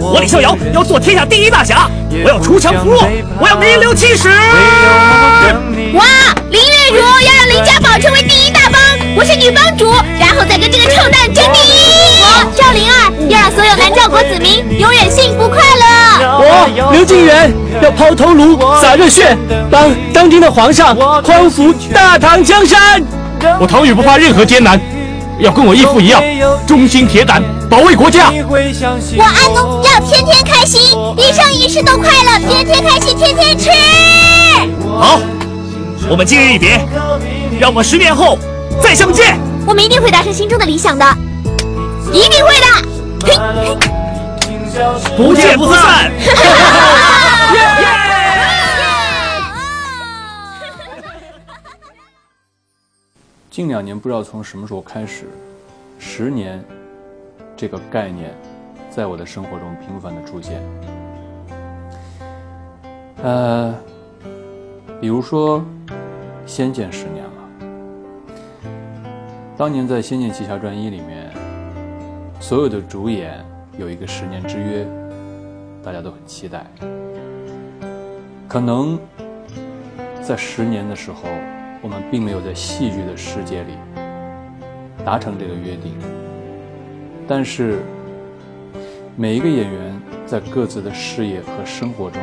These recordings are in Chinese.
我李逍遥要做天下第一大侠，我要锄强扶弱，我要名留青史。哇，林月如要让林家堡成为第一大帮，我是女帮主，然后再跟这个臭蛋争第一。我赵灵儿要让所有南诏国子民永远幸福快乐。我刘敬元要抛头颅洒热血，帮当今的皇上匡扶大唐江山。我唐宇不怕任何艰难，要跟我义父一样，忠心铁胆，保卫国家。我阿奴要天天开心，一生一世都快乐，天天开心，天天吃。好，我们今日一别，让我们十年后再相见。我们一定会达成心中的理想的，一定会的。嘿，嘿。不见不散。近两年不知道从什么时候开始，十年这个概念在我的生活中频繁的出现。呃，比如说《仙剑》十年了，当年在《仙剑奇侠传一》里面，所有的主演有一个十年之约，大家都很期待。可能在十年的时候。我们并没有在戏剧的世界里达成这个约定，但是每一个演员在各自的事业和生活中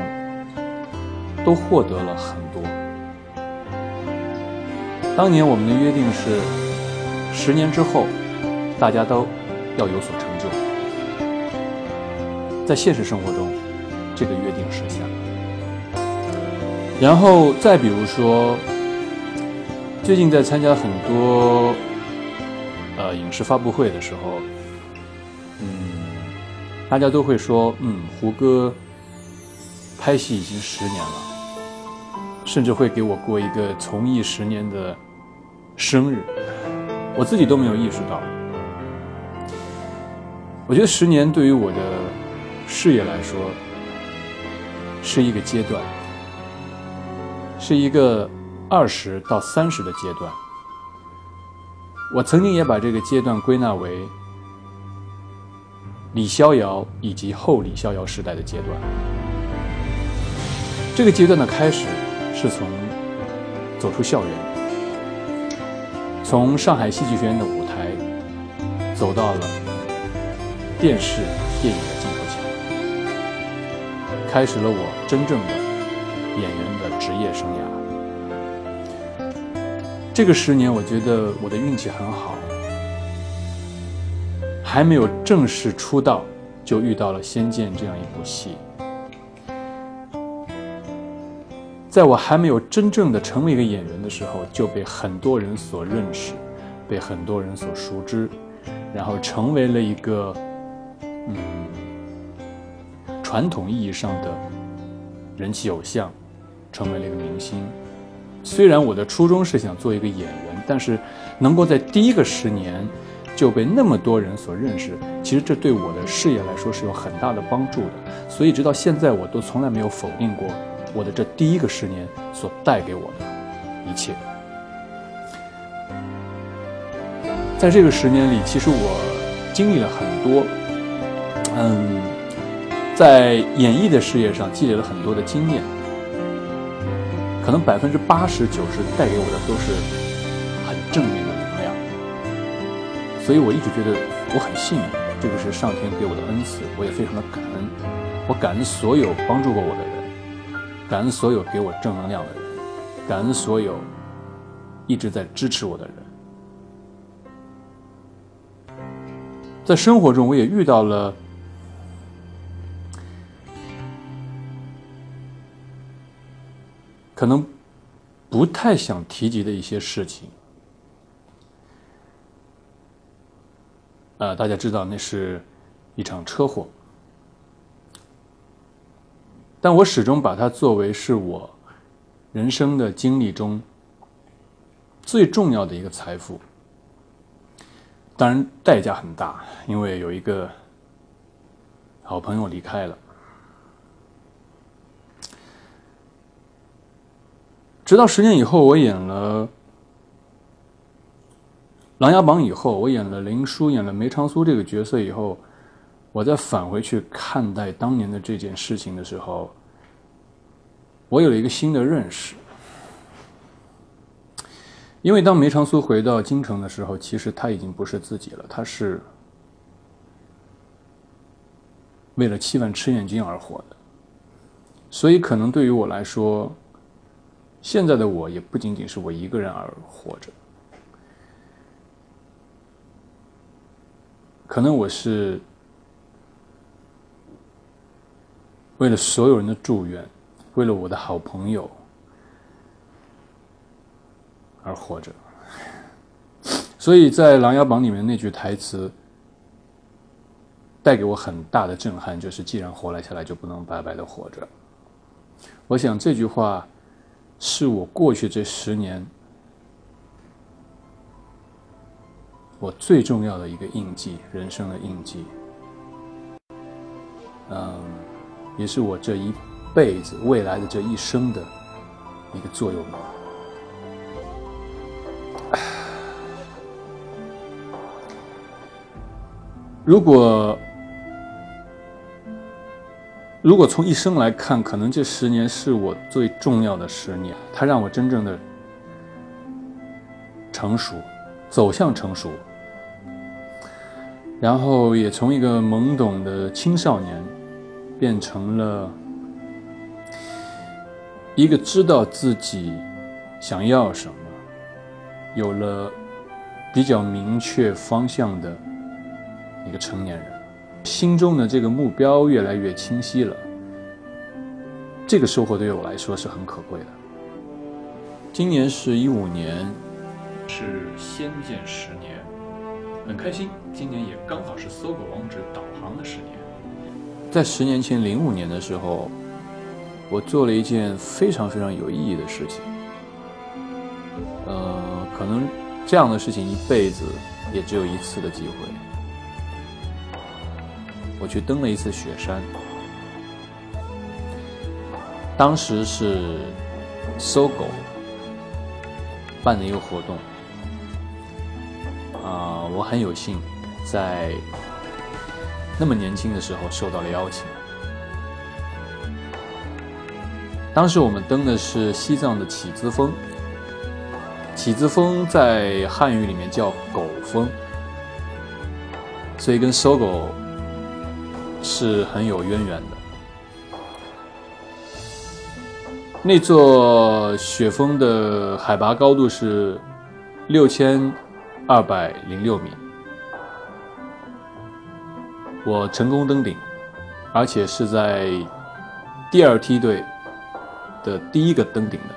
都获得了很多。当年我们的约定是，十年之后大家都要有所成就，在现实生活中，这个约定实现了。然后再比如说。最近在参加很多呃影视发布会的时候，嗯，大家都会说，嗯，胡歌拍戏已经十年了，甚至会给我过一个从艺十年的生日，我自己都没有意识到。我觉得十年对于我的事业来说是一个阶段，是一个。二十到三十的阶段，我曾经也把这个阶段归纳为李逍遥以及后李逍遥时代的阶段。这个阶段的开始是从走出校园，从上海戏剧学院的舞台走到了电视电影的镜头前，开始了我真正的演员的职业生涯。这个十年，我觉得我的运气很好，还没有正式出道，就遇到了《仙剑》这样一部戏。在我还没有真正的成为一个演员的时候，就被很多人所认识，被很多人所熟知，然后成为了一个，嗯，传统意义上的人气偶像，成为了一个明星。虽然我的初衷是想做一个演员，但是能够在第一个十年就被那么多人所认识，其实这对我的事业来说是有很大的帮助的。所以直到现在，我都从来没有否定过我的这第一个十年所带给我的一切。在这个十年里，其实我经历了很多，嗯，在演艺的事业上积累了很多的经验。可能百分之八十九十带给我的都是很正面的能量，所以我一直觉得我很幸运，这个是上天给我的恩赐，我也非常的感恩。我感恩所有帮助过我的人，感恩所有给我正能量的人，感恩所有一直在支持我的人。在生活中，我也遇到了。可能不太想提及的一些事情，呃，大家知道那是一场车祸，但我始终把它作为是我人生的经历中最重要的一个财富。当然，代价很大，因为有一个好朋友离开了。直到十年以后，我演了《琅琊榜》以后，我演了林殊，演了梅长苏这个角色以后，我再返回去看待当年的这件事情的时候，我有了一个新的认识。因为当梅长苏回到京城的时候，其实他已经不是自己了，他是为了七万赤焰军而活的。所以，可能对于我来说，现在的我也不仅仅是我一个人而活着。可能我是为了所有人的祝愿，为了我的好朋友。而活着，所以在《琅琊榜》里面那句台词带给我很大的震撼，就是“既然活了下来，就不能白白的活着”。我想这句话是我过去这十年我最重要的一个印记，人生的印记。嗯，也是我这一辈子、未来的这一生的一个座右铭。如果如果从一生来看，可能这十年是我最重要的十年，它让我真正的成熟，走向成熟，然后也从一个懵懂的青少年，变成了一个知道自己想要什么，有了比较明确方向的。一个成年人，心中的这个目标越来越清晰了。这个收获对于我来说是很可贵的。今年是一五年，是仙剑十年，很开心。今年也刚好是搜狗网址导航的十年。在十年前零五年的时候，我做了一件非常非常有意义的事情。呃，可能这样的事情一辈子也只有一次的机会。我去登了一次雪山，当时是搜狗办的一个活动，啊，我很有幸在那么年轻的时候受到了邀请。当时我们登的是西藏的起子峰，起子峰在汉语里面叫狗峰，所以跟搜狗。是很有渊源的。那座雪峰的海拔高度是六千二百零六米，我成功登顶，而且是在第二梯队的第一个登顶的。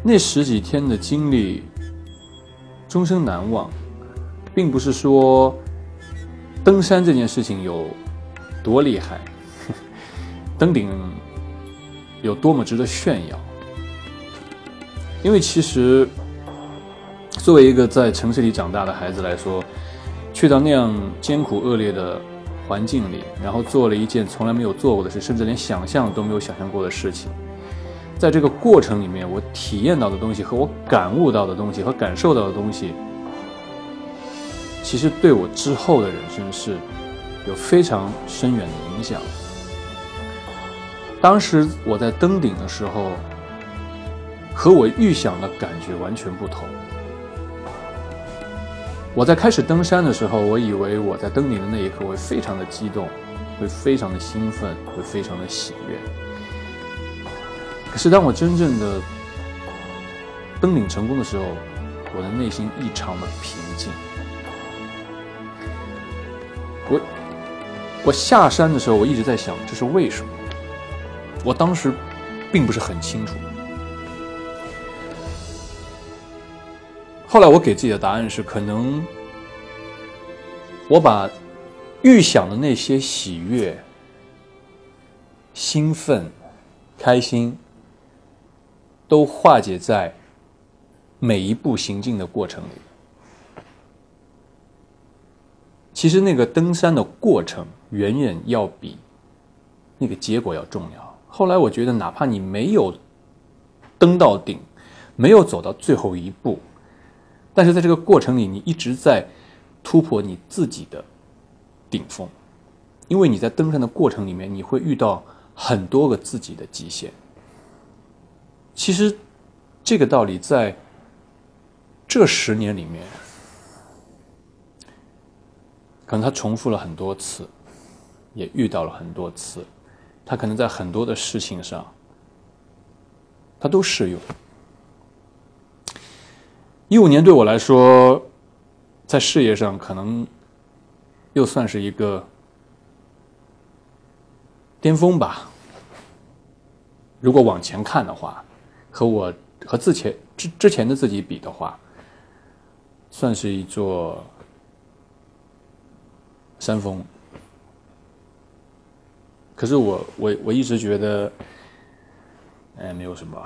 那十几天的经历。终生难忘，并不是说登山这件事情有多厉害，登顶有多么值得炫耀。因为其实作为一个在城市里长大的孩子来说，去到那样艰苦恶劣的环境里，然后做了一件从来没有做过的事，甚至连想象都没有想象过的事情。在这个过程里面，我体验到的东西和我感悟到的东西和感受到的东西，其实对我之后的人生是有非常深远的影响。当时我在登顶的时候，和我预想的感觉完全不同。我在开始登山的时候，我以为我在登顶的那一刻会非常的激动，会非常的兴奋，会非常的喜悦。是当我真正的登顶成功的时候，我的内心异常的平静。我我下山的时候，我一直在想这是为什么。我当时并不是很清楚。后来我给自己的答案是：可能我把预想的那些喜悦、兴奋、开心。都化解在每一步行进的过程里。其实那个登山的过程远远要比那个结果要重要。后来我觉得，哪怕你没有登到顶，没有走到最后一步，但是在这个过程里，你一直在突破你自己的顶峰，因为你在登山的过程里面，你会遇到很多个自己的极限。其实，这个道理在这十年里面，可能他重复了很多次，也遇到了很多次，他可能在很多的事情上，他都适用。一五年对我来说，在事业上可能又算是一个巅峰吧。如果往前看的话，和我和之前之之前的自己比的话，算是一座山峰。可是我我我一直觉得，哎，没有什么，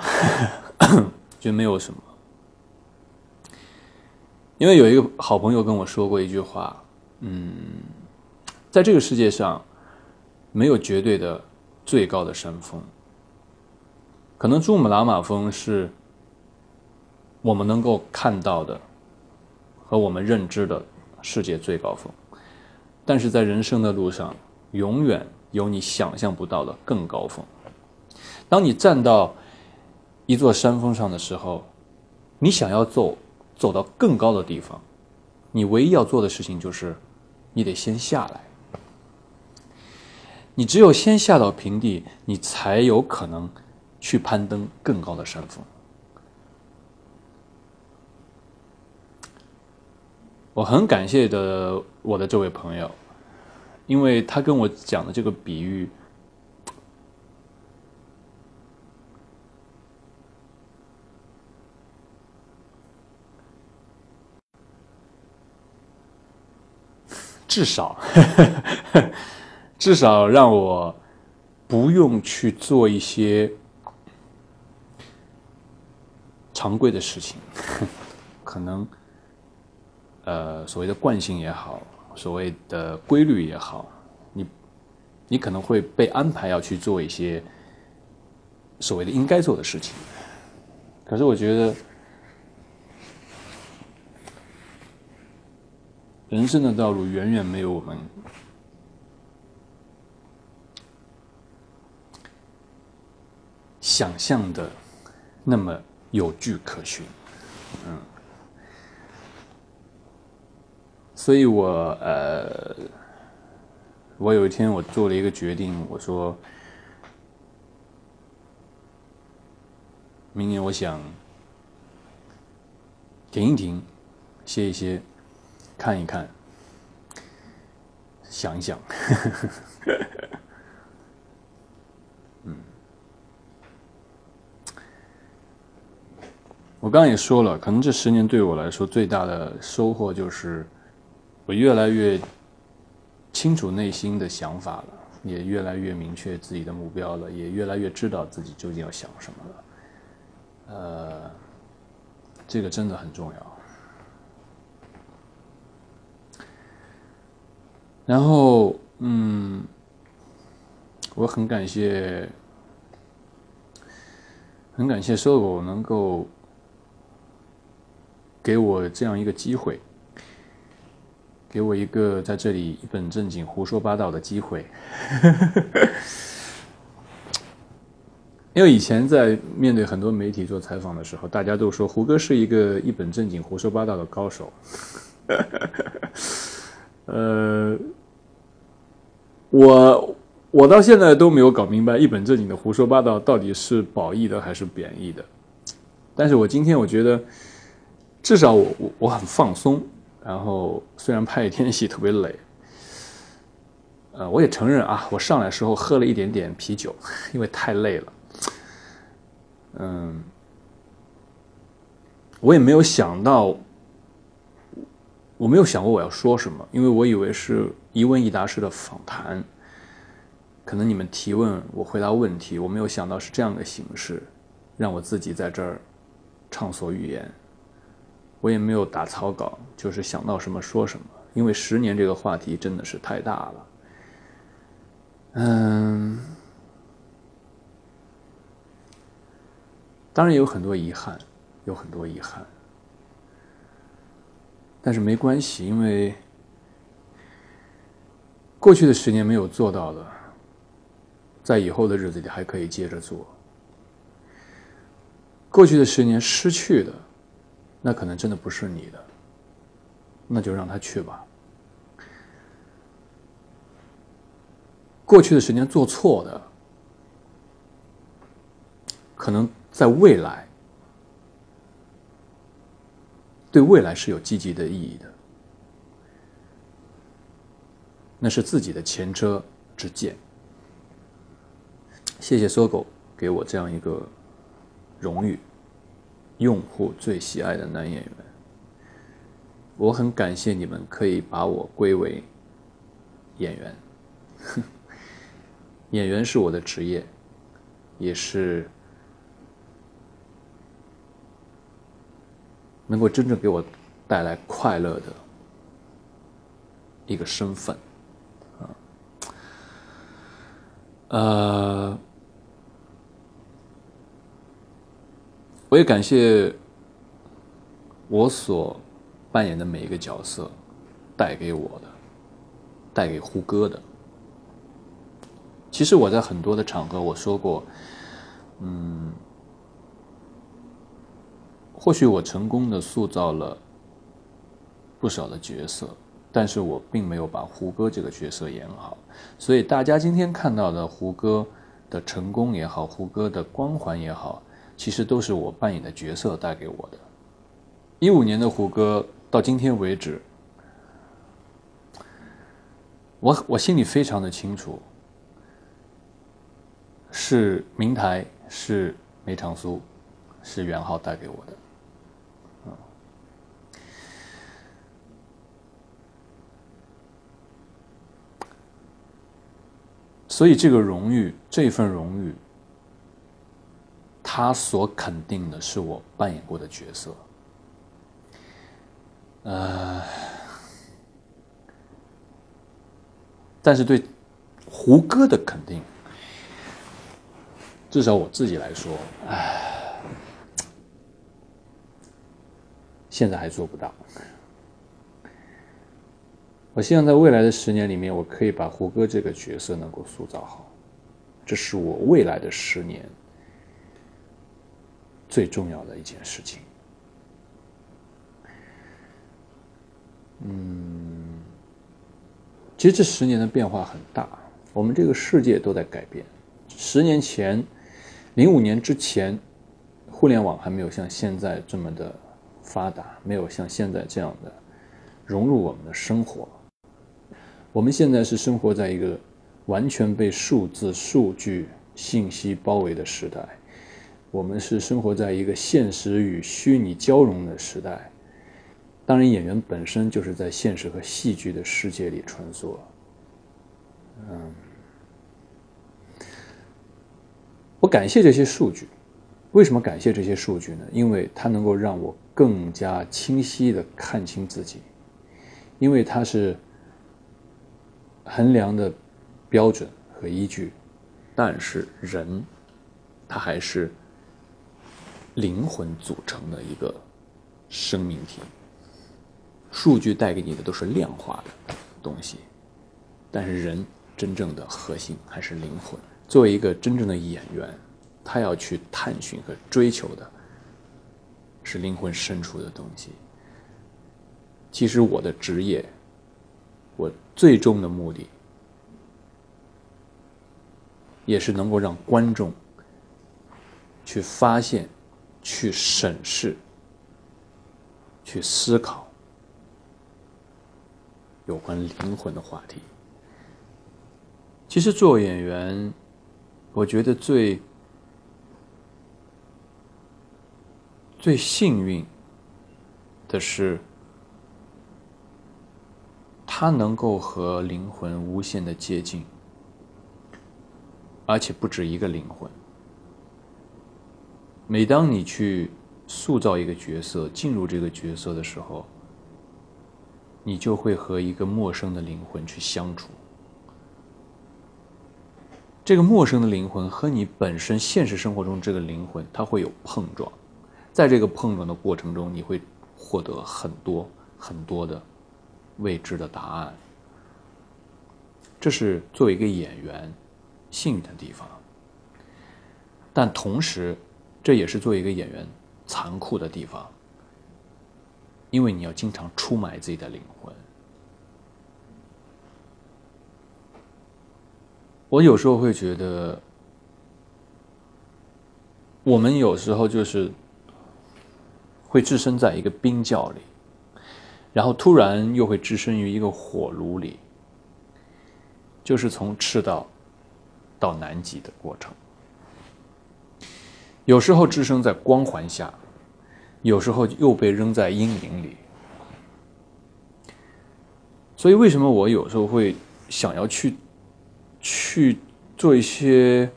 就没有什么。因为有一个好朋友跟我说过一句话，嗯，在这个世界上，没有绝对的最高的山峰。可能珠穆朗玛峰是我们能够看到的和我们认知的世界最高峰，但是在人生的路上，永远有你想象不到的更高峰。当你站到一座山峰上的时候，你想要走。走到更高的地方，你唯一要做的事情就是，你得先下来。你只有先下到平地，你才有可能去攀登更高的山峰。我很感谢的我的这位朋友，因为他跟我讲的这个比喻。至少，至少让我不用去做一些常规的事情，可能，呃，所谓的惯性也好，所谓的规律也好，你，你可能会被安排要去做一些所谓的应该做的事情，可是我觉得。人生的道路远远没有我们想象的那么有据可循，嗯，所以我呃，我有一天我做了一个决定，我说，明年我想停一停，歇一歇。看一看，想一想，呵呵呵我刚刚也说了，可能这十年对我来说最大的收获就是，我越来越清楚内心的想法了，也越来越明确自己的目标了，也越来越知道自己究竟要想什么了。呃，这个真的很重要。然后，嗯，我很感谢，很感谢搜狗能够给我这样一个机会，给我一个在这里一本正经胡说八道的机会。因为以前在面对很多媒体做采访的时候，大家都说胡歌是一个一本正经胡说八道的高手。呃，我我到现在都没有搞明白一本正经的胡说八道到底是褒义的还是贬义的。但是我今天我觉得，至少我我我很放松。然后虽然拍一天戏特别累，呃，我也承认啊，我上来时候喝了一点点啤酒，因为太累了。嗯，我也没有想到。我没有想过我要说什么，因为我以为是一问一答式的访谈，可能你们提问，我回答问题。我没有想到是这样的形式，让我自己在这儿畅所欲言。我也没有打草稿，就是想到什么说什么。因为十年这个话题真的是太大了。嗯，当然有很多遗憾，有很多遗憾。但是没关系，因为过去的十年没有做到的，在以后的日子里还可以接着做。过去的十年失去的，那可能真的不是你的，那就让他去吧。过去的时间做错的，可能在未来。对未来是有积极的意义的，那是自己的前车之鉴。谢谢搜狗给我这样一个荣誉，用户最喜爱的男演员。我很感谢你们可以把我归为演员，演员是我的职业，也是。能够真正给我带来快乐的一个身份，啊，呃，我也感谢我所扮演的每一个角色带给我的，带给胡歌的。其实我在很多的场合我说过，嗯。或许我成功的塑造了不少的角色，但是我并没有把胡歌这个角色演好，所以大家今天看到的胡歌的成功也好，胡歌的光环也好，其实都是我扮演的角色带给我的。一五年的胡歌到今天为止，我我心里非常的清楚，是明台，是梅长苏，是袁浩带给我的。所以，这个荣誉，这份荣誉，他所肯定的是我扮演过的角色。呃，但是对胡歌的肯定，至少我自己来说，唉，现在还做不到。我希望在未来的十年里面，我可以把胡歌这个角色能够塑造好，这是我未来的十年最重要的一件事情。嗯，其实这十年的变化很大，我们这个世界都在改变。十年前，零五年之前，互联网还没有像现在这么的发达，没有像现在这样的融入我们的生活。我们现在是生活在一个完全被数字、数据、信息包围的时代，我们是生活在一个现实与虚拟交融的时代。当然，演员本身就是在现实和戏剧的世界里穿梭。嗯，我感谢这些数据。为什么感谢这些数据呢？因为它能够让我更加清晰的看清自己，因为它是。衡量的标准和依据，但是人，他还是灵魂组成的一个生命体。数据带给你的都是量化的东西，但是人真正的核心还是灵魂。作为一个真正的演员，他要去探寻和追求的是灵魂深处的东西。其实我的职业。我最终的目的，也是能够让观众去发现、去审视、去思考有关灵魂的话题。其实做演员，我觉得最最幸运的是。他能够和灵魂无限的接近，而且不止一个灵魂。每当你去塑造一个角色、进入这个角色的时候，你就会和一个陌生的灵魂去相处。这个陌生的灵魂和你本身现实生活中这个灵魂，它会有碰撞，在这个碰撞的过程中，你会获得很多。很多的未知的答案。这是作为一个演员幸运的地方，但同时，这也是做一个演员残酷的地方，因为你要经常出卖自己的灵魂。我有时候会觉得，我们有时候就是会置身在一个冰窖里，然后突然又会置身于一个火炉里，就是从赤道到南极的过程。有时候置身在光环下，有时候又被扔在阴影里。所以，为什么我有时候会想要去？去做一些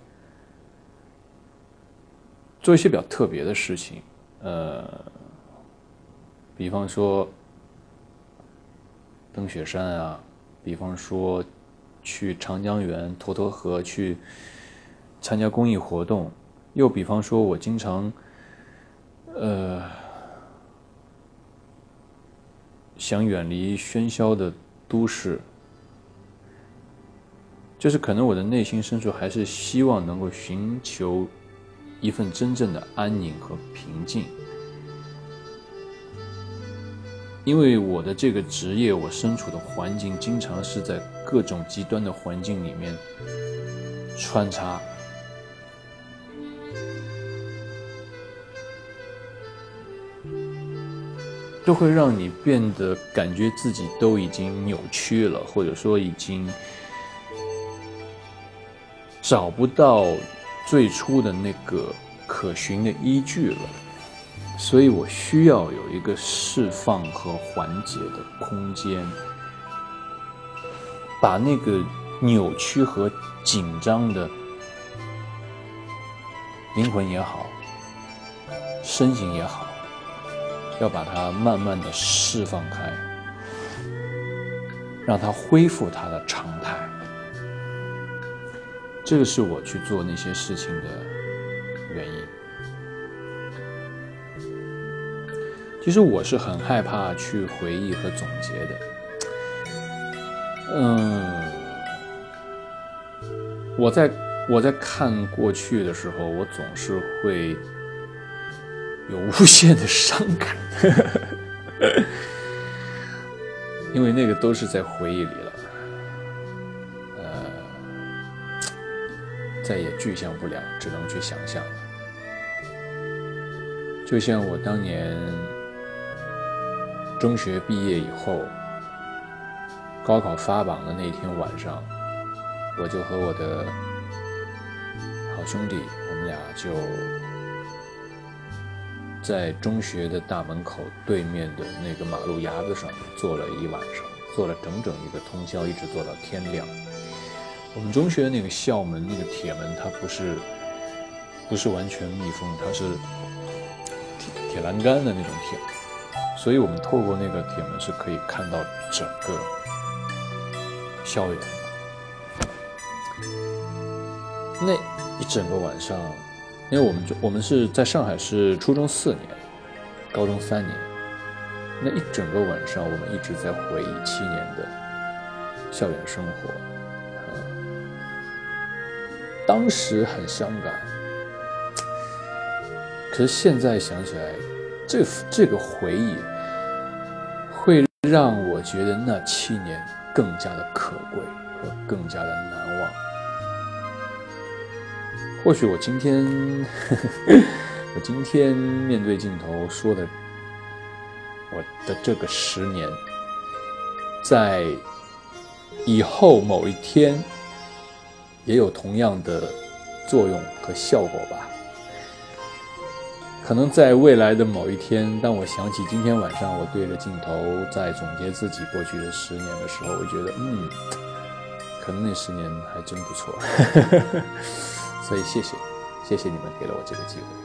做一些比较特别的事情，呃，比方说登雪山啊，比方说去长江源、沱沱河去参加公益活动，又比方说我经常呃想远离喧嚣的都市。就是可能我的内心深处还是希望能够寻求一份真正的安宁和平静，因为我的这个职业，我身处的环境经常是在各种极端的环境里面穿插，都会让你变得感觉自己都已经扭曲了，或者说已经。找不到最初的那个可循的依据了，所以我需要有一个释放和缓解的空间，把那个扭曲和紧张的灵魂也好，身形也好，要把它慢慢的释放开，让它恢复它的常态。这个是我去做那些事情的原因。其实我是很害怕去回忆和总结的。嗯，我在我在看过去的时候，我总是会有无限的伤感，因为那个都是在回忆里了。呃再也具象不了，只能去想象了。就像我当年中学毕业以后，高考发榜的那天晚上，我就和我的好兄弟，我们俩就在中学的大门口对面的那个马路牙子上坐了一晚上，坐了整整一个通宵，一直坐到天亮。我们中学那个校门那个铁门，它不是不是完全密封，它是铁铁栏杆的那种铁门，所以我们透过那个铁门是可以看到整个校园。那一整个晚上，因为我们就我们是在上海是初中四年，高中三年，那一整个晚上我们一直在回忆七年的校园生活。当时很伤感，可是现在想起来，这这个回忆会让我觉得那七年更加的可贵和更加的难忘。或许我今天，我今天面对镜头说的，我的这个十年，在以后某一天。也有同样的作用和效果吧。可能在未来的某一天，当我想起今天晚上我对着镜头在总结自己过去的十年的时候，我觉得，嗯，可能那十年还真不错。所以谢谢，谢谢你们给了我这个机会。